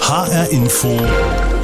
HR Info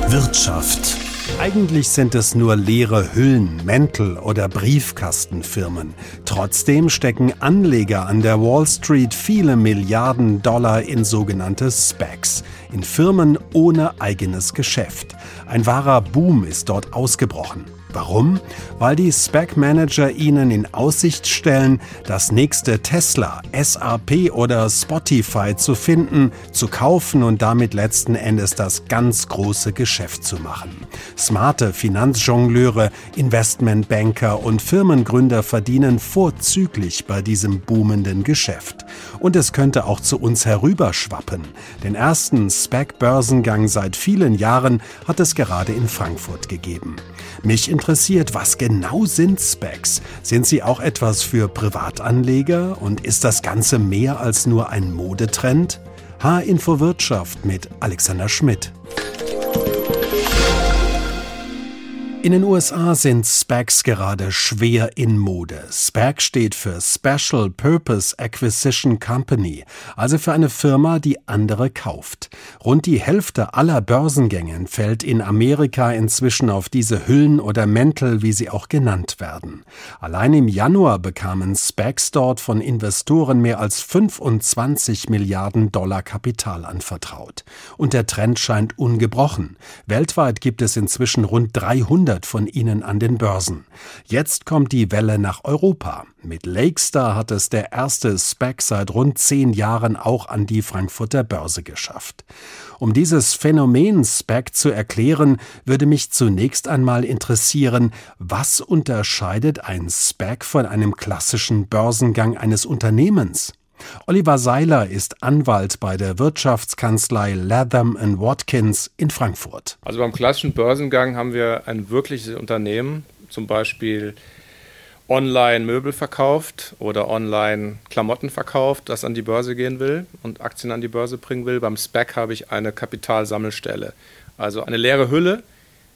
Wirtschaft. Eigentlich sind es nur leere Hüllen, Mäntel oder Briefkastenfirmen. Trotzdem stecken Anleger an der Wall Street viele Milliarden Dollar in sogenannte SPACs, in Firmen ohne eigenes Geschäft. Ein wahrer Boom ist dort ausgebrochen. Warum? Weil die Spec-Manager ihnen in Aussicht stellen, das nächste Tesla, SAP oder Spotify zu finden, zu kaufen und damit letzten Endes das ganz große Geschäft zu machen. Smarte Finanzjongleure, Investmentbanker und Firmengründer verdienen vorzüglich bei diesem boomenden Geschäft. Und es könnte auch zu uns herüberschwappen. Den ersten Spec-Börsengang seit vielen Jahren hat es gerade in Frankfurt gegeben. Mich interessiert, was genau sind Specs? Sind sie auch etwas für Privatanleger und ist das Ganze mehr als nur ein Modetrend? H-Info Wirtschaft mit Alexander Schmidt. In den USA sind SPACs gerade schwer in Mode. SPAC steht für Special Purpose Acquisition Company, also für eine Firma, die andere kauft. Rund die Hälfte aller Börsengänge fällt in Amerika inzwischen auf diese Hüllen oder Mäntel, wie sie auch genannt werden. Allein im Januar bekamen SPACs dort von Investoren mehr als 25 Milliarden Dollar Kapital anvertraut. Und der Trend scheint ungebrochen. Weltweit gibt es inzwischen rund 300 100 von ihnen an den Börsen. Jetzt kommt die Welle nach Europa. Mit Lakestar hat es der erste SPAC seit rund zehn Jahren auch an die Frankfurter Börse geschafft. Um dieses Phänomen SPAC zu erklären, würde mich zunächst einmal interessieren, was unterscheidet ein SPAC von einem klassischen Börsengang eines Unternehmens? Oliver Seiler ist Anwalt bei der Wirtschaftskanzlei Latham Watkins in Frankfurt. Also beim klassischen Börsengang haben wir ein wirkliches Unternehmen, zum Beispiel online Möbel verkauft oder online Klamotten verkauft, das an die Börse gehen will und Aktien an die Börse bringen will. Beim SPAC habe ich eine Kapitalsammelstelle, also eine leere Hülle,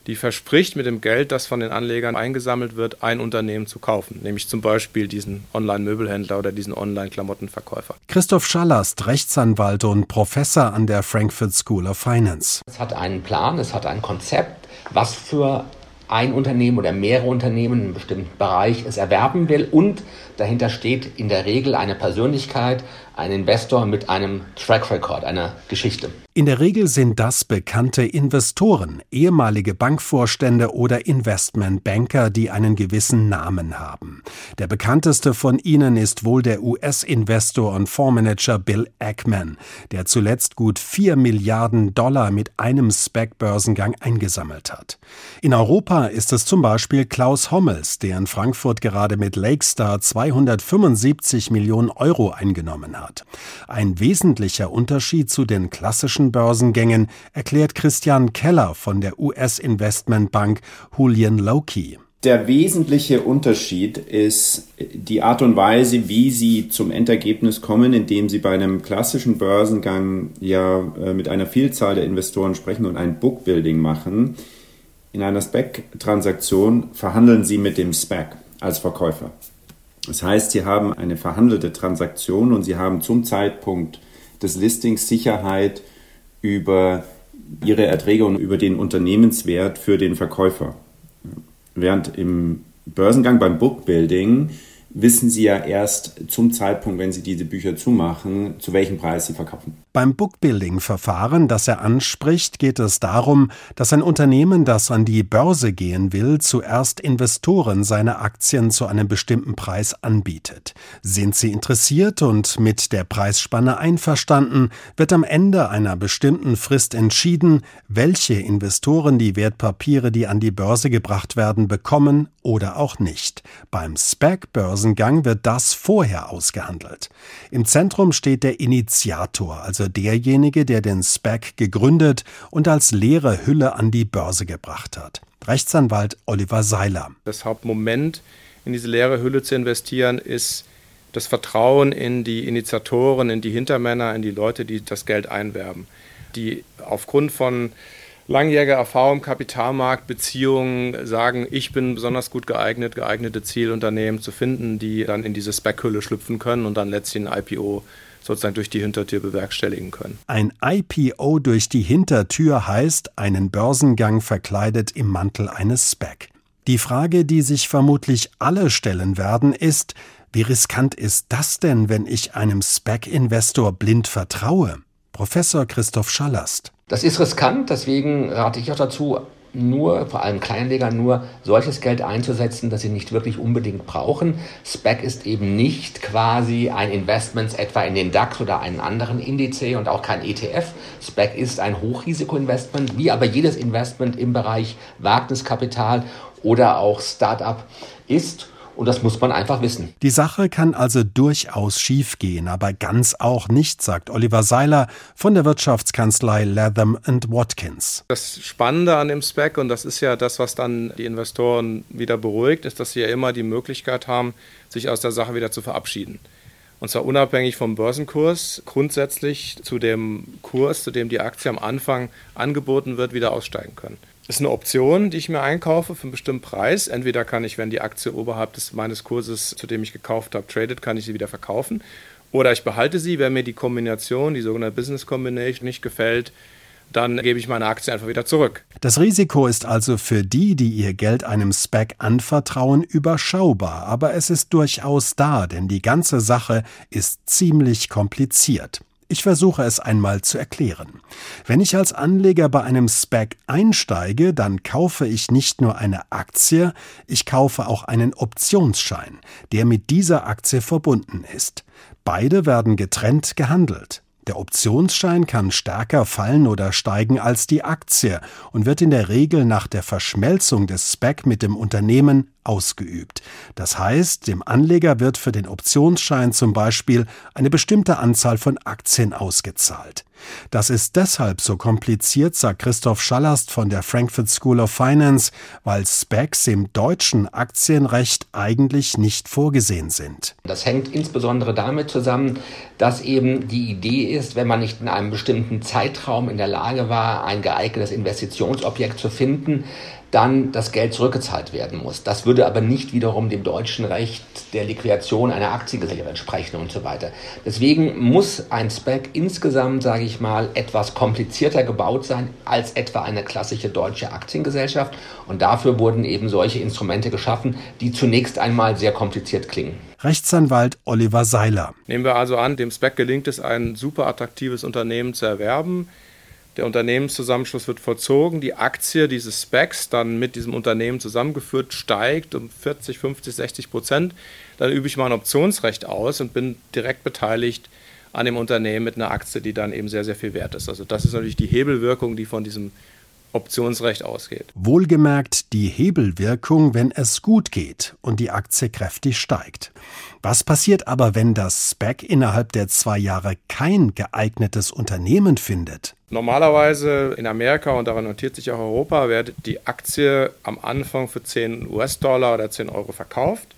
die verspricht, mit dem Geld, das von den Anlegern eingesammelt wird, ein Unternehmen zu kaufen, nämlich zum Beispiel diesen Online-Möbelhändler oder diesen Online-Klamottenverkäufer. Christoph Schallast, Rechtsanwalt und Professor an der Frankfurt School of Finance. Es hat einen Plan, es hat ein Konzept, was für ein Unternehmen oder mehrere Unternehmen in einem bestimmten Bereich es erwerben will und dahinter steht in der Regel eine Persönlichkeit, ein Investor mit einem Track Record, einer Geschichte. In der Regel sind das bekannte Investoren, ehemalige Bankvorstände oder Investmentbanker, die einen gewissen Namen haben. Der bekannteste von ihnen ist wohl der US-Investor und Fondsmanager Bill Ackman, der zuletzt gut 4 Milliarden Dollar mit einem SPAC-Börsengang eingesammelt hat. In Europa ist es zum Beispiel Klaus Hommels, der in Frankfurt gerade mit Lakestar 275 Millionen Euro eingenommen hat. Ein wesentlicher Unterschied zu den klassischen Börsengängen erklärt Christian Keller von der US-Investmentbank Julian Lokey. Der wesentliche Unterschied ist die Art und Weise, wie Sie zum Endergebnis kommen, indem Sie bei einem klassischen Börsengang ja äh, mit einer Vielzahl der Investoren sprechen und ein Bookbuilding machen. In einer SPAC-Transaktion verhandeln Sie mit dem SPAC als Verkäufer. Das heißt, Sie haben eine verhandelte Transaktion und Sie haben zum Zeitpunkt des Listings Sicherheit über Ihre Erträge und über den Unternehmenswert für den Verkäufer. Während im Börsengang beim Bookbuilding wissen Sie ja erst zum Zeitpunkt, wenn Sie diese Bücher zumachen, zu welchem Preis Sie verkaufen. Beim Bookbuilding-Verfahren, das er anspricht, geht es darum, dass ein Unternehmen, das an die Börse gehen will, zuerst Investoren seine Aktien zu einem bestimmten Preis anbietet. Sind sie interessiert und mit der Preisspanne einverstanden, wird am Ende einer bestimmten Frist entschieden, welche Investoren die Wertpapiere, die an die Börse gebracht werden, bekommen oder auch nicht. Beim SPAC-Börsengang wird das vorher ausgehandelt. Im Zentrum steht der Initiator, also also derjenige, der den SPAC gegründet und als leere Hülle an die Börse gebracht hat. Rechtsanwalt Oliver Seiler. Das Hauptmoment in diese leere Hülle zu investieren ist das Vertrauen in die Initiatoren, in die Hintermänner, in die Leute, die das Geld einwerben, die aufgrund von langjähriger Erfahrung im Kapitalmarkt, Beziehungen sagen, ich bin besonders gut geeignet, geeignete Zielunternehmen zu finden, die dann in diese Spec-Hülle schlüpfen können und dann letztlich ein IPO sozusagen durch die Hintertür bewerkstelligen können. Ein IPO durch die Hintertür heißt einen Börsengang verkleidet im Mantel eines SPAC. Die Frage, die sich vermutlich alle stellen werden, ist, wie riskant ist das denn, wenn ich einem SPAC-Investor blind vertraue? Professor Christoph Schallast. Das ist riskant, deswegen rate ich auch dazu, nur, vor allem Kleinanleger, nur solches Geld einzusetzen, das sie nicht wirklich unbedingt brauchen. SPAC ist eben nicht quasi ein Investment etwa in den DAX oder einen anderen Indiz und auch kein ETF. SPAC ist ein Hochrisikoinvestment, wie aber jedes Investment im Bereich Wagniskapital oder auch Startup ist. Und das muss man einfach wissen. Die Sache kann also durchaus schiefgehen, aber ganz auch nicht, sagt Oliver Seiler von der Wirtschaftskanzlei Latham Watkins. Das Spannende an dem Spec, und das ist ja das, was dann die Investoren wieder beruhigt, ist, dass sie ja immer die Möglichkeit haben, sich aus der Sache wieder zu verabschieden. Und zwar unabhängig vom Börsenkurs, grundsätzlich zu dem Kurs, zu dem die Aktie am Anfang angeboten wird, wieder aussteigen können ist eine Option, die ich mir einkaufe für einen bestimmten Preis. Entweder kann ich, wenn die Aktie oberhalb des, meines Kurses, zu dem ich gekauft habe, tradet, kann ich sie wieder verkaufen. Oder ich behalte sie, wenn mir die Kombination, die sogenannte Business Combination, nicht gefällt, dann gebe ich meine Aktie einfach wieder zurück. Das Risiko ist also für die, die ihr Geld einem SPAC anvertrauen, überschaubar, aber es ist durchaus da, denn die ganze Sache ist ziemlich kompliziert. Ich versuche es einmal zu erklären. Wenn ich als Anleger bei einem SPAC einsteige, dann kaufe ich nicht nur eine Aktie, ich kaufe auch einen Optionsschein, der mit dieser Aktie verbunden ist. Beide werden getrennt gehandelt. Der Optionsschein kann stärker fallen oder steigen als die Aktie und wird in der Regel nach der Verschmelzung des SPAC mit dem Unternehmen ausgeübt. Das heißt, dem Anleger wird für den Optionsschein zum Beispiel eine bestimmte Anzahl von Aktien ausgezahlt. Das ist deshalb so kompliziert, sagt Christoph Schallast von der Frankfurt School of Finance, weil Specs im deutschen Aktienrecht eigentlich nicht vorgesehen sind. Das hängt insbesondere damit zusammen, dass eben die Idee ist, wenn man nicht in einem bestimmten Zeitraum in der Lage war, ein geeignetes Investitionsobjekt zu finden, dann das Geld zurückgezahlt werden muss. Das würde aber nicht wiederum dem deutschen Recht der Liquidation einer Aktiengesellschaft entsprechen und so weiter. Deswegen muss ein SPAC insgesamt, sage ich mal, etwas komplizierter gebaut sein als etwa eine klassische deutsche Aktiengesellschaft. Und dafür wurden eben solche Instrumente geschaffen, die zunächst einmal sehr kompliziert klingen. Rechtsanwalt Oliver Seiler. Nehmen wir also an, dem SPAC gelingt es, ein super attraktives Unternehmen zu erwerben der Unternehmenszusammenschluss wird vollzogen, die Aktie dieses Specs dann mit diesem Unternehmen zusammengeführt steigt um 40, 50, 60 Prozent. Dann übe ich mein Optionsrecht aus und bin direkt beteiligt an dem Unternehmen mit einer Aktie, die dann eben sehr, sehr viel wert ist. Also das ist natürlich die Hebelwirkung, die von diesem Optionsrecht ausgeht. Wohlgemerkt die Hebelwirkung, wenn es gut geht und die Aktie kräftig steigt. Was passiert aber, wenn das SPAC innerhalb der zwei Jahre kein geeignetes Unternehmen findet? Normalerweise in Amerika und daran notiert sich auch Europa, wird die Aktie am Anfang für 10 US-Dollar oder 10 Euro verkauft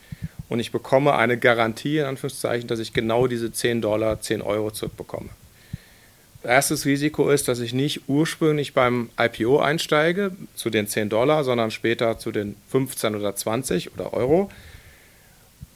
und ich bekomme eine Garantie, in Anführungszeichen, dass ich genau diese 10 Dollar, 10 Euro zurückbekomme. Erstes Risiko ist, dass ich nicht ursprünglich beim IPO einsteige zu den 10 Dollar, sondern später zu den 15 oder 20 oder Euro.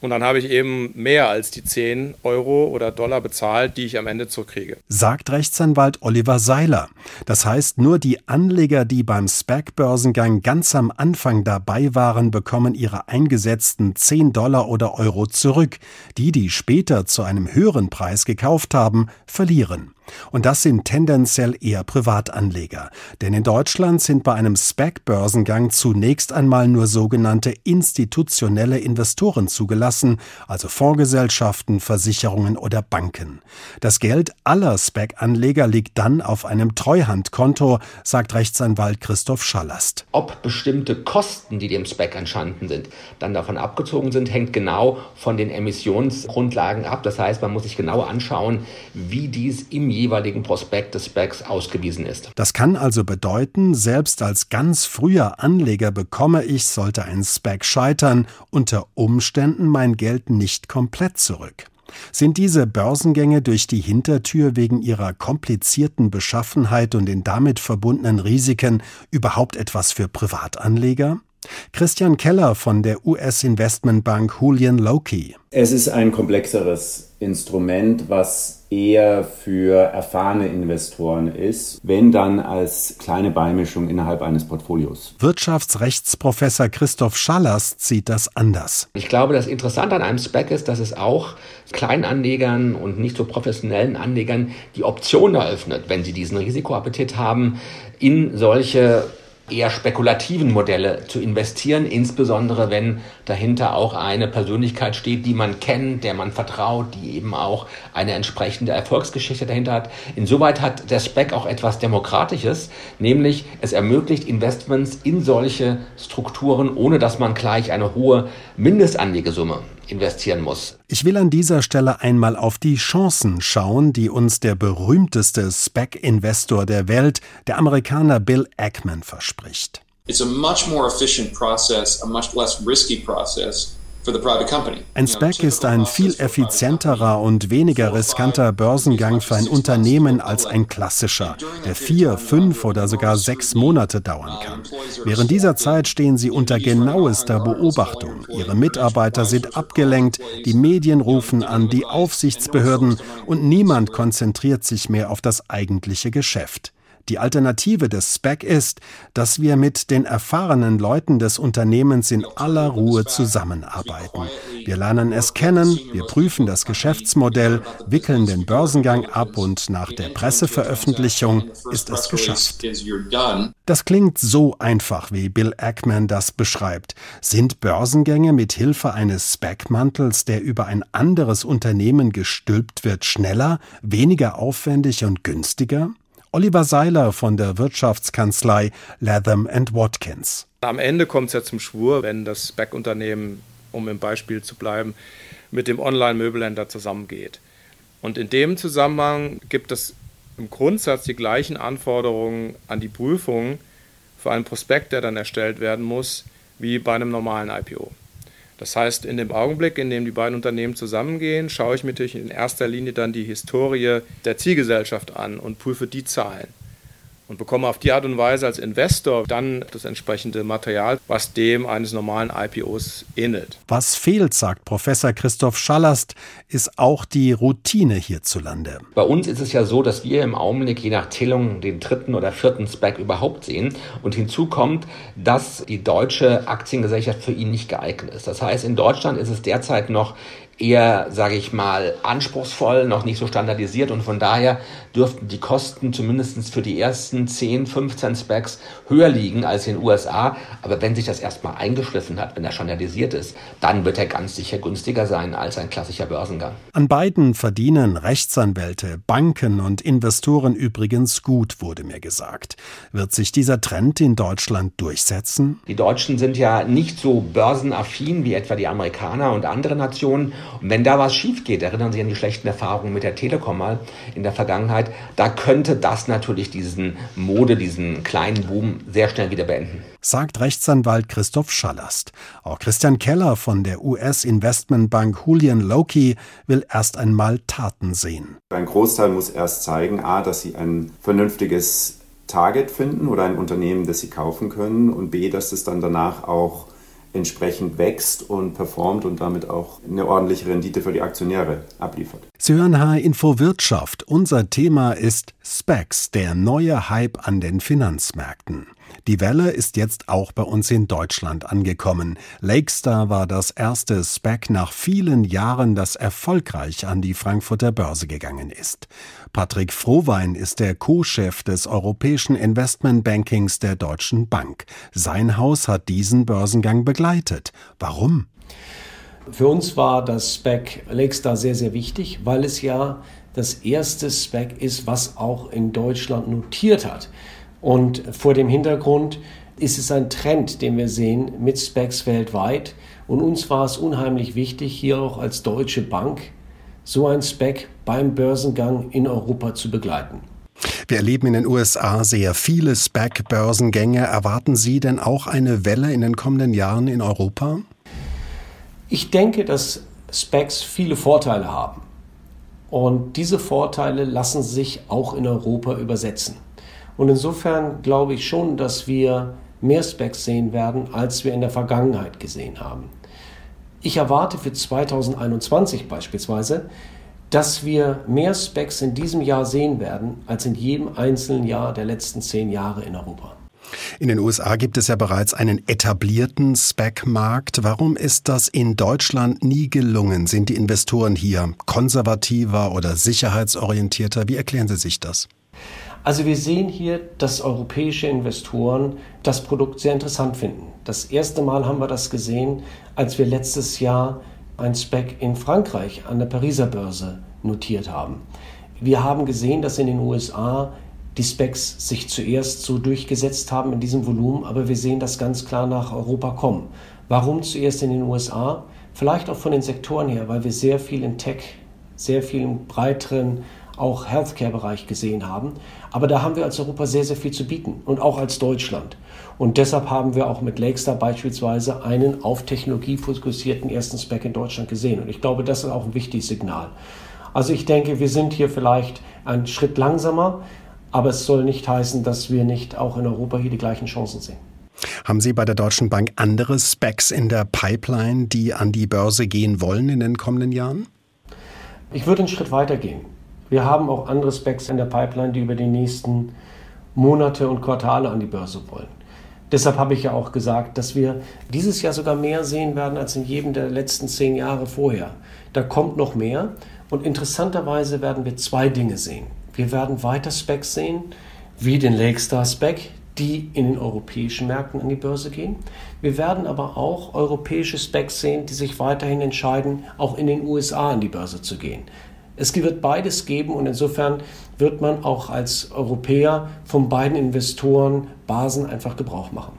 Und dann habe ich eben mehr als die 10 Euro oder Dollar bezahlt, die ich am Ende zurückkriege. Sagt Rechtsanwalt Oliver Seiler. Das heißt, nur die Anleger, die beim SPAC-Börsengang ganz am Anfang dabei waren, bekommen ihre eingesetzten 10 Dollar oder Euro zurück. Die, die später zu einem höheren Preis gekauft haben, verlieren. Und das sind tendenziell eher Privatanleger. Denn in Deutschland sind bei einem SPAC-Börsengang zunächst einmal nur sogenannte institutionelle Investoren zugelassen, also Fondsgesellschaften, Versicherungen oder Banken. Das Geld aller SPAC-Anleger liegt dann auf einem Treuhandkonto, sagt Rechtsanwalt Christoph Schallast. Ob bestimmte Kosten, die dem SPAC entstanden sind, dann davon abgezogen sind, hängt genau von den Emissionsgrundlagen ab. Das heißt, man muss sich genau anschauen, wie dies im jeweiligen Prospekt des Specs ausgewiesen ist. Das kann also bedeuten, selbst als ganz früher Anleger bekomme ich, sollte ein Spec scheitern, unter Umständen mein Geld nicht komplett zurück. Sind diese Börsengänge durch die Hintertür wegen ihrer komplizierten Beschaffenheit und den damit verbundenen Risiken überhaupt etwas für Privatanleger? Christian Keller von der US-Investmentbank Julian Loki. Es ist ein komplexeres Instrument, was eher für erfahrene Investoren ist, wenn dann als kleine Beimischung innerhalb eines Portfolios. Wirtschaftsrechtsprofessor Christoph Schallers sieht das anders. Ich glaube, das Interessante an einem Spec ist, dass es auch Kleinanlegern und nicht so professionellen Anlegern die Option eröffnet, wenn sie diesen Risikoappetit haben, in solche eher spekulativen Modelle zu investieren, insbesondere wenn dahinter auch eine Persönlichkeit steht, die man kennt, der man vertraut, die eben auch eine entsprechende Erfolgsgeschichte dahinter hat. Insoweit hat der SPEC auch etwas Demokratisches, nämlich es ermöglicht Investments in solche Strukturen, ohne dass man gleich eine hohe Mindestanlegesumme investieren muss. Ich will an dieser Stelle einmal auf die Chancen schauen, die uns der berühmteste SPAC-Investor der Welt, der Amerikaner Bill Ackman, verspricht. It's a much more efficient process, a much less risky process ein SPAC ist ein viel effizienterer und weniger riskanter Börsengang für ein Unternehmen als ein klassischer, der vier, fünf oder sogar sechs Monate dauern kann. Während dieser Zeit stehen sie unter genauester Beobachtung. Ihre Mitarbeiter sind abgelenkt, die Medien rufen an, die Aufsichtsbehörden und niemand konzentriert sich mehr auf das eigentliche Geschäft. Die Alternative des SPAC ist, dass wir mit den erfahrenen Leuten des Unternehmens in aller Ruhe zusammenarbeiten. Wir lernen es kennen, wir prüfen das Geschäftsmodell, wickeln den Börsengang ab und nach der Presseveröffentlichung ist es geschafft. Das klingt so einfach, wie Bill Ackman das beschreibt. Sind Börsengänge mit Hilfe eines SPAC-Mantels, der über ein anderes Unternehmen gestülpt wird, schneller, weniger aufwendig und günstiger? Oliver Seiler von der Wirtschaftskanzlei Latham Watkins. Am Ende kommt es ja zum Schwur, wenn das Spec-Unternehmen, um im Beispiel zu bleiben, mit dem Online-Möbelhändler zusammengeht. Und in dem Zusammenhang gibt es im Grundsatz die gleichen Anforderungen an die Prüfung für einen Prospekt, der dann erstellt werden muss, wie bei einem normalen IPO. Das heißt, in dem Augenblick, in dem die beiden Unternehmen zusammengehen, schaue ich mir natürlich in erster Linie dann die Historie der Zielgesellschaft an und prüfe die Zahlen und bekomme auf die Art und Weise als Investor dann das entsprechende Material, was dem eines normalen IPOs ähnelt. Was fehlt, sagt Professor Christoph Schallast, ist auch die Routine hierzulande. Bei uns ist es ja so, dass wir im Augenblick je nach Zählung den dritten oder vierten Spec überhaupt sehen. Und hinzu kommt, dass die deutsche Aktiengesellschaft für ihn nicht geeignet ist. Das heißt, in Deutschland ist es derzeit noch eher, sage ich mal, anspruchsvoll, noch nicht so standardisiert und von daher dürften die Kosten zumindest für die ersten 10, 15 Specs höher liegen als in den USA. Aber wenn sich das erstmal eingeschliffen hat, wenn er standardisiert ist, dann wird er ganz sicher günstiger sein als ein klassischer Börsengang. An beiden verdienen Rechtsanwälte, Banken und Investoren übrigens gut, wurde mir gesagt. Wird sich dieser Trend in Deutschland durchsetzen? Die Deutschen sind ja nicht so börsenaffin wie etwa die Amerikaner und andere Nationen. Und wenn da was schief geht, erinnern Sie an die schlechten Erfahrungen mit der Telekom mal in der Vergangenheit, da könnte das natürlich diesen Mode, diesen kleinen Boom sehr schnell wieder beenden. Sagt Rechtsanwalt Christoph Schallast. Auch Christian Keller von der US-Investmentbank Julian Loki will erst einmal Taten sehen. Ein Großteil muss erst zeigen, a, dass sie ein vernünftiges Target finden oder ein Unternehmen, das sie kaufen können und b, dass es dann danach auch entsprechend wächst und performt und damit auch eine ordentliche Rendite für die Aktionäre abliefert. Sie hören H Info Wirtschaft. Unser Thema ist Specs, der neue Hype an den Finanzmärkten. Die Welle ist jetzt auch bei uns in Deutschland angekommen. Lakestar war das erste SPAC nach vielen Jahren, das erfolgreich an die Frankfurter Börse gegangen ist. Patrick Frohwein ist der Co-Chef des europäischen Investmentbankings der Deutschen Bank. Sein Haus hat diesen Börsengang begleitet. Warum? Für uns war das SPAC Lakestar sehr, sehr wichtig, weil es ja das erste SPAC ist, was auch in Deutschland notiert hat. Und vor dem Hintergrund ist es ein Trend, den wir sehen mit Specs weltweit. Und uns war es unheimlich wichtig, hier auch als Deutsche Bank so ein Spec beim Börsengang in Europa zu begleiten. Wir erleben in den USA sehr viele SPAC-Börsengänge. Erwarten Sie denn auch eine Welle in den kommenden Jahren in Europa? Ich denke, dass Specs viele Vorteile haben. Und diese Vorteile lassen sich auch in Europa übersetzen. Und insofern glaube ich schon, dass wir mehr Specs sehen werden, als wir in der Vergangenheit gesehen haben. Ich erwarte für 2021 beispielsweise, dass wir mehr Specs in diesem Jahr sehen werden als in jedem einzelnen Jahr der letzten zehn Jahre in Europa. In den USA gibt es ja bereits einen etablierten Spec-Markt. Warum ist das in Deutschland nie gelungen? Sind die Investoren hier konservativer oder sicherheitsorientierter? Wie erklären Sie sich das? Also wir sehen hier, dass europäische Investoren das Produkt sehr interessant finden. Das erste Mal haben wir das gesehen, als wir letztes Jahr ein Spec in Frankreich an der Pariser Börse notiert haben. Wir haben gesehen, dass in den USA die Specs sich zuerst so durchgesetzt haben in diesem Volumen, aber wir sehen das ganz klar nach Europa kommen. Warum zuerst in den USA? Vielleicht auch von den Sektoren her, weil wir sehr viel in Tech, sehr viel im breiteren auch Healthcare-Bereich gesehen haben. Aber da haben wir als Europa sehr, sehr viel zu bieten und auch als Deutschland. Und deshalb haben wir auch mit Lakestar beispielsweise einen auf Technologie fokussierten ersten Spec in Deutschland gesehen. Und ich glaube, das ist auch ein wichtiges Signal. Also ich denke, wir sind hier vielleicht einen Schritt langsamer, aber es soll nicht heißen, dass wir nicht auch in Europa hier die gleichen Chancen sehen. Haben Sie bei der Deutschen Bank andere Specs in der Pipeline, die an die Börse gehen wollen in den kommenden Jahren? Ich würde einen Schritt weiter gehen. Wir haben auch andere Specs in der Pipeline, die über die nächsten Monate und Quartale an die Börse wollen. Deshalb habe ich ja auch gesagt, dass wir dieses Jahr sogar mehr sehen werden als in jedem der letzten zehn Jahre vorher. Da kommt noch mehr und interessanterweise werden wir zwei Dinge sehen. Wir werden weiter Specs sehen, wie den Lakestar Spec, die in den europäischen Märkten an die Börse gehen. Wir werden aber auch europäische Specs sehen, die sich weiterhin entscheiden, auch in den USA an die Börse zu gehen. Es wird beides geben und insofern wird man auch als Europäer von beiden Investoren Basen einfach Gebrauch machen.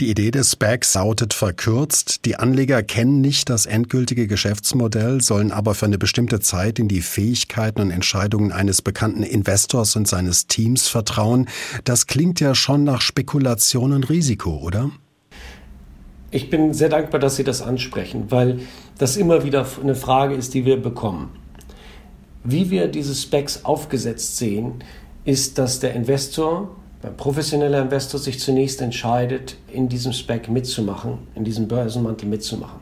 Die Idee des SPACs lautet verkürzt, die Anleger kennen nicht das endgültige Geschäftsmodell, sollen aber für eine bestimmte Zeit in die Fähigkeiten und Entscheidungen eines bekannten Investors und seines Teams vertrauen. Das klingt ja schon nach Spekulation und Risiko, oder? Ich bin sehr dankbar, dass Sie das ansprechen, weil das immer wieder eine Frage ist, die wir bekommen. Wie wir diese Specs aufgesetzt sehen, ist, dass der Investor ein professioneller Investor sich zunächst entscheidet, in diesem Spec mitzumachen, in diesem Börsenmantel mitzumachen.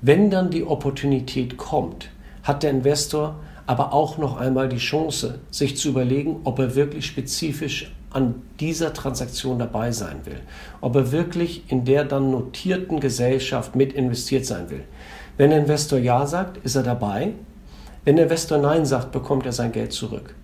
Wenn dann die Opportunität kommt, hat der Investor aber auch noch einmal die Chance, sich zu überlegen, ob er wirklich spezifisch an dieser Transaktion dabei sein will, ob er wirklich in der dann notierten Gesellschaft mit investiert sein will. Wenn der Investor Ja sagt, ist er dabei. Wenn der Investor Nein sagt, bekommt er sein Geld zurück.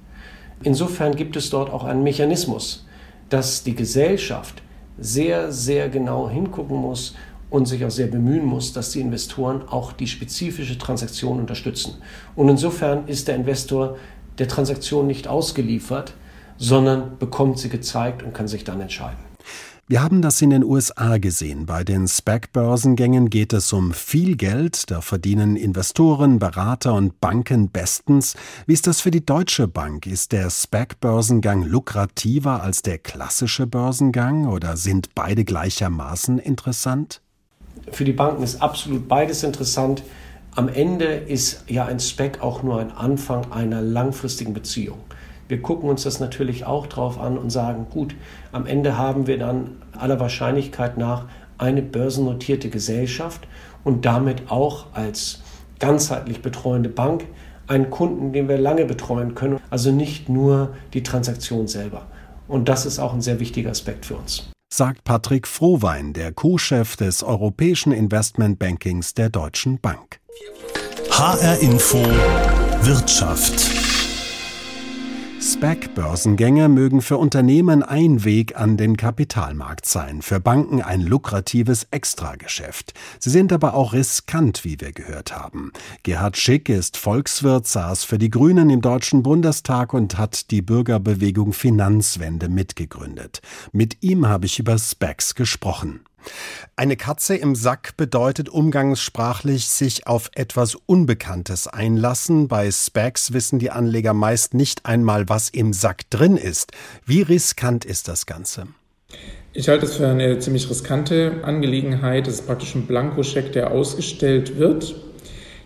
Insofern gibt es dort auch einen Mechanismus, dass die Gesellschaft sehr, sehr genau hingucken muss und sich auch sehr bemühen muss, dass die Investoren auch die spezifische Transaktion unterstützen. Und insofern ist der Investor der Transaktion nicht ausgeliefert, sondern bekommt sie gezeigt und kann sich dann entscheiden. Wir haben das in den USA gesehen. Bei den SPAC-Börsengängen geht es um viel Geld. Da verdienen Investoren, Berater und Banken bestens. Wie ist das für die Deutsche Bank? Ist der SPAC-Börsengang lukrativer als der klassische Börsengang oder sind beide gleichermaßen interessant? Für die Banken ist absolut beides interessant. Am Ende ist ja ein SPAC auch nur ein Anfang einer langfristigen Beziehung. Wir gucken uns das natürlich auch drauf an und sagen, gut, am Ende haben wir dann aller Wahrscheinlichkeit nach eine börsennotierte Gesellschaft und damit auch als ganzheitlich betreuende Bank einen Kunden, den wir lange betreuen können. Also nicht nur die Transaktion selber. Und das ist auch ein sehr wichtiger Aspekt für uns. Sagt Patrick Frohwein, der Co-Chef des Europäischen Investmentbankings der Deutschen Bank. HR Info Wirtschaft SPAC-Börsengänge mögen für Unternehmen ein Weg an den Kapitalmarkt sein, für Banken ein lukratives Extrageschäft. Sie sind aber auch riskant, wie wir gehört haben. Gerhard Schick ist Volkswirt, saß für die Grünen im Deutschen Bundestag und hat die Bürgerbewegung Finanzwende mitgegründet. Mit ihm habe ich über SPACs gesprochen. Eine Katze im Sack bedeutet umgangssprachlich sich auf etwas Unbekanntes einlassen. Bei Specs wissen die Anleger meist nicht einmal, was im Sack drin ist. Wie riskant ist das Ganze? Ich halte es für eine ziemlich riskante Angelegenheit. Das ist praktisch ein Blankoscheck, der ausgestellt wird.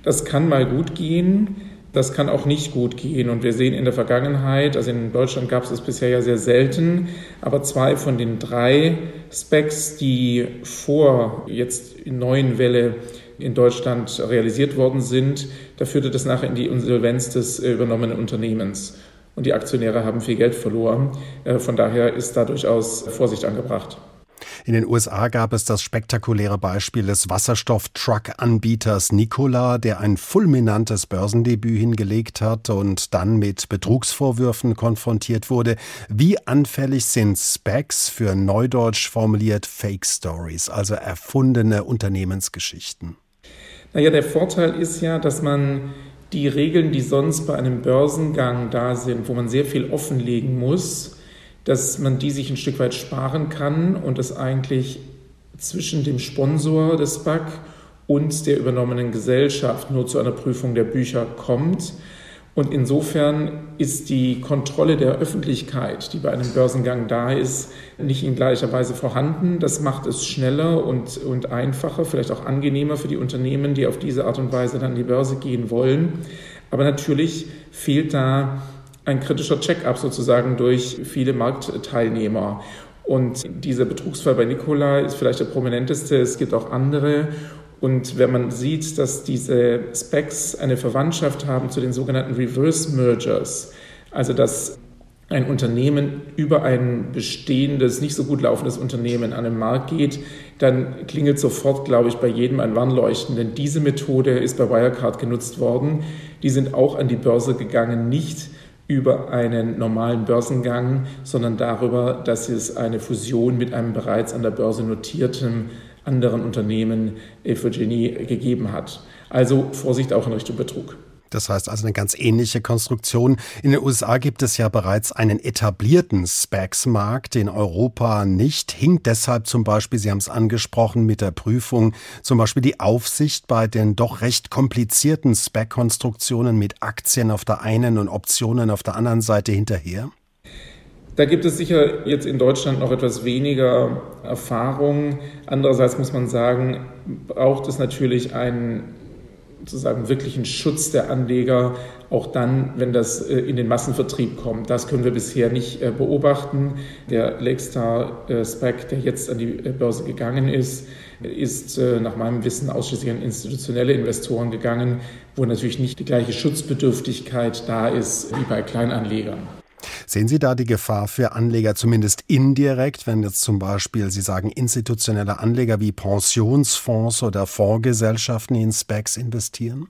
Das kann mal gut gehen. Das kann auch nicht gut gehen. Und wir sehen in der Vergangenheit, also in Deutschland gab es das bisher ja sehr selten, aber zwei von den drei Specs, die vor jetzt in neuen Welle in Deutschland realisiert worden sind, da führte das nachher in die Insolvenz des äh, übernommenen Unternehmens. Und die Aktionäre haben viel Geld verloren. Äh, von daher ist da durchaus Vorsicht angebracht. In den USA gab es das spektakuläre Beispiel des Wasserstofftruck-Anbieters Nikola, der ein fulminantes Börsendebüt hingelegt hat und dann mit Betrugsvorwürfen konfrontiert wurde. Wie anfällig sind Specs für neudeutsch formuliert Fake Stories, also erfundene Unternehmensgeschichten? Naja, der Vorteil ist ja, dass man die Regeln, die sonst bei einem Börsengang da sind, wo man sehr viel offenlegen muss, dass man die sich ein Stück weit sparen kann und es eigentlich zwischen dem Sponsor des SPAC und der übernommenen Gesellschaft nur zu einer Prüfung der Bücher kommt. Und insofern ist die Kontrolle der Öffentlichkeit, die bei einem Börsengang da ist, nicht in gleicher Weise vorhanden. Das macht es schneller und, und einfacher, vielleicht auch angenehmer für die Unternehmen, die auf diese Art und Weise dann an die Börse gehen wollen. Aber natürlich fehlt da ein kritischer Check-up sozusagen durch viele Marktteilnehmer. Und dieser Betrugsfall bei Nikola ist vielleicht der prominenteste. Es gibt auch andere. Und wenn man sieht, dass diese Specs eine Verwandtschaft haben zu den sogenannten Reverse Mergers, also dass ein Unternehmen über ein bestehendes, nicht so gut laufendes Unternehmen an den Markt geht, dann klingelt sofort, glaube ich, bei jedem ein Warnleuchten. Denn diese Methode ist bei Wirecard genutzt worden. Die sind auch an die Börse gegangen, nicht über einen normalen Börsengang, sondern darüber, dass es eine Fusion mit einem bereits an der Börse notierten anderen Unternehmen Ephogenie gegeben hat. Also Vorsicht auch in Richtung Betrug. Das heißt also eine ganz ähnliche Konstruktion. In den USA gibt es ja bereits einen etablierten SPACs-Markt, in Europa nicht. Hinkt deshalb zum Beispiel, Sie haben es angesprochen, mit der Prüfung zum Beispiel die Aufsicht bei den doch recht komplizierten SPAC-Konstruktionen mit Aktien auf der einen und Optionen auf der anderen Seite hinterher? Da gibt es sicher jetzt in Deutschland noch etwas weniger Erfahrung. Andererseits muss man sagen, braucht es natürlich einen sozusagen wirklichen Schutz der Anleger, auch dann, wenn das äh, in den Massenvertrieb kommt. Das können wir bisher nicht äh, beobachten. Der Lakestar äh, SPAC, der jetzt an die Börse gegangen ist, ist nach meinem Wissen ausschließlich an institutionelle Investoren gegangen, wo natürlich nicht die gleiche Schutzbedürftigkeit da ist wie bei Kleinanlegern. Sehen Sie da die Gefahr für Anleger zumindest indirekt, wenn jetzt zum Beispiel Sie sagen institutionelle Anleger wie Pensionsfonds oder Fondsgesellschaften in Specs investieren?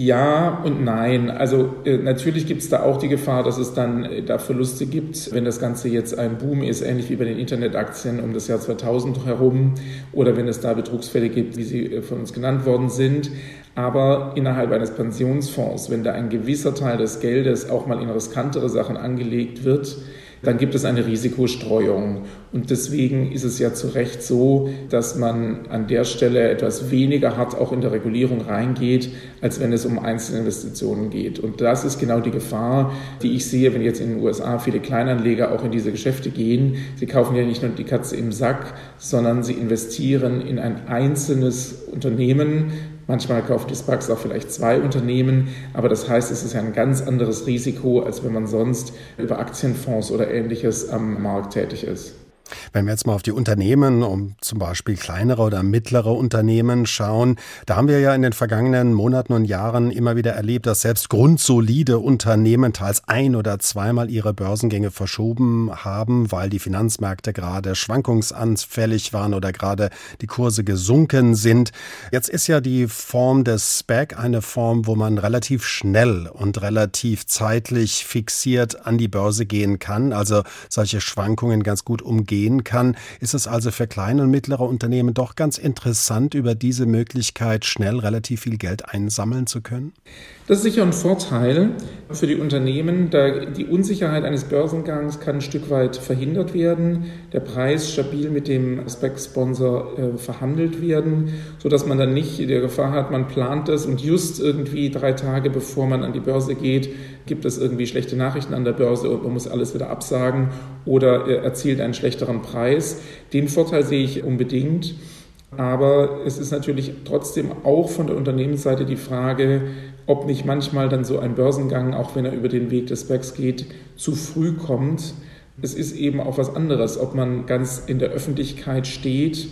Ja und nein. Also äh, natürlich gibt es da auch die Gefahr, dass es dann äh, da Verluste gibt, wenn das Ganze jetzt ein Boom ist, ähnlich wie bei den Internetaktien um das Jahr 2000 herum oder wenn es da Betrugsfälle gibt, wie sie äh, von uns genannt worden sind. Aber innerhalb eines Pensionsfonds, wenn da ein gewisser Teil des Geldes auch mal in riskantere Sachen angelegt wird, dann gibt es eine Risikostreuung. Und deswegen ist es ja zu Recht so, dass man an der Stelle etwas weniger hart auch in der Regulierung reingeht, als wenn es um Einzelinvestitionen geht. Und das ist genau die Gefahr, die ich sehe, wenn jetzt in den USA viele Kleinanleger auch in diese Geschäfte gehen. Sie kaufen ja nicht nur die Katze im Sack, sondern sie investieren in ein einzelnes Unternehmen, Manchmal kauft die Sparks auch vielleicht zwei Unternehmen, aber das heißt, es ist ein ganz anderes Risiko, als wenn man sonst über Aktienfonds oder ähnliches am Markt tätig ist. Wenn wir jetzt mal auf die Unternehmen, um zum Beispiel kleinere oder mittlere Unternehmen schauen, da haben wir ja in den vergangenen Monaten und Jahren immer wieder erlebt, dass selbst grundsolide Unternehmen teils ein oder zweimal ihre Börsengänge verschoben haben, weil die Finanzmärkte gerade schwankungsanfällig waren oder gerade die Kurse gesunken sind. Jetzt ist ja die Form des SPAC eine Form, wo man relativ schnell und relativ zeitlich fixiert an die Börse gehen kann, also solche Schwankungen ganz gut umgehen gehen kann, ist es also für kleine und mittlere Unternehmen doch ganz interessant, über diese Möglichkeit schnell relativ viel Geld einsammeln zu können? Das ist sicher ein Vorteil für die Unternehmen. Da die Unsicherheit eines Börsengangs kann ein Stück weit verhindert werden, der Preis stabil mit dem Spec-Sponsor äh, verhandelt werden, sodass man dann nicht die Gefahr hat, man plant es und just irgendwie drei Tage bevor man an die Börse geht, gibt es irgendwie schlechte Nachrichten an der Börse und man muss alles wieder absagen oder äh, erzielt einen schlechteren Preis. Den Vorteil sehe ich unbedingt. Aber es ist natürlich trotzdem auch von der Unternehmensseite die Frage, ob nicht manchmal dann so ein Börsengang, auch wenn er über den Weg des SPACs geht, zu früh kommt. Es ist eben auch was anderes, ob man ganz in der Öffentlichkeit steht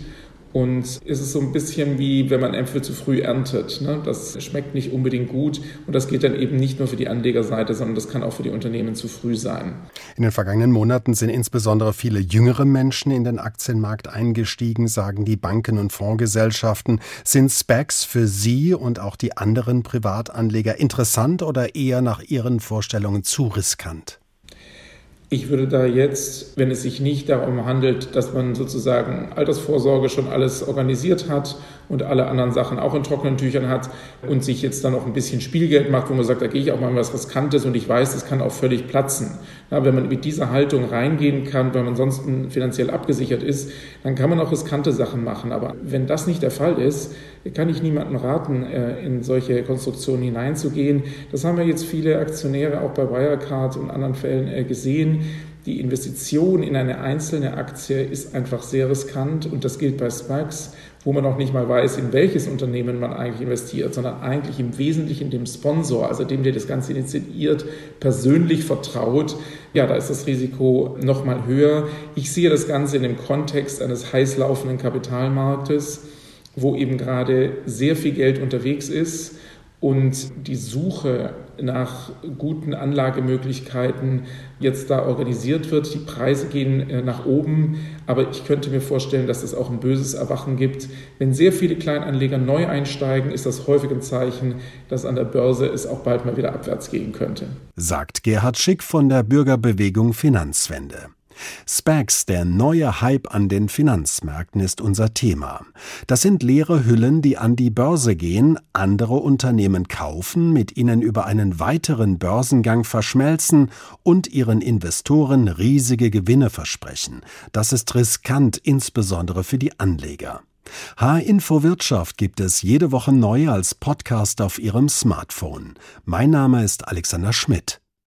und es ist so ein bisschen wie, wenn man Äpfel zu früh erntet. Ne? Das schmeckt nicht unbedingt gut und das geht dann eben nicht nur für die Anlegerseite, sondern das kann auch für die Unternehmen zu früh sein. In den vergangenen Monaten sind insbesondere viele jüngere Menschen in den Aktienmarkt eingestiegen, sagen die Banken und Fondsgesellschaften. Sind Specs für Sie und auch die anderen Privatanleger interessant oder eher nach Ihren Vorstellungen zu riskant? Ich würde da jetzt, wenn es sich nicht darum handelt, dass man sozusagen Altersvorsorge schon alles organisiert hat und alle anderen Sachen auch in trockenen Tüchern hat und sich jetzt dann auch ein bisschen Spielgeld macht, wo man sagt, da gehe ich auch mal was Riskantes und ich weiß, das kann auch völlig platzen. Ja, wenn man mit dieser Haltung reingehen kann, weil man sonst finanziell abgesichert ist, dann kann man auch riskante Sachen machen. Aber wenn das nicht der Fall ist, kann ich niemandem raten, äh, in solche Konstruktionen hineinzugehen. Das haben wir jetzt viele Aktionäre auch bei Wirecard und anderen Fällen äh, die Investition in eine einzelne Aktie ist einfach sehr riskant und das gilt bei SPACs, wo man auch nicht mal weiß, in welches Unternehmen man eigentlich investiert, sondern eigentlich im Wesentlichen dem Sponsor, also dem, der das Ganze initiiert, persönlich vertraut. Ja, da ist das Risiko noch mal höher. Ich sehe das Ganze in dem Kontext eines heiß laufenden Kapitalmarktes, wo eben gerade sehr viel Geld unterwegs ist und die Suche nach guten Anlagemöglichkeiten jetzt da organisiert wird. Die Preise gehen äh, nach oben, aber ich könnte mir vorstellen, dass es auch ein böses Erwachen gibt. Wenn sehr viele Kleinanleger neu einsteigen, ist das häufig ein Zeichen, dass an der Börse es auch bald mal wieder abwärts gehen könnte. Sagt Gerhard Schick von der Bürgerbewegung Finanzwende. SPACs, der neue Hype an den Finanzmärkten, ist unser Thema. Das sind leere Hüllen, die an die Börse gehen, andere Unternehmen kaufen, mit ihnen über einen weiteren Börsengang verschmelzen und ihren Investoren riesige Gewinne versprechen. Das ist riskant, insbesondere für die Anleger. H-Info Wirtschaft gibt es jede Woche neu als Podcast auf Ihrem Smartphone. Mein Name ist Alexander Schmidt.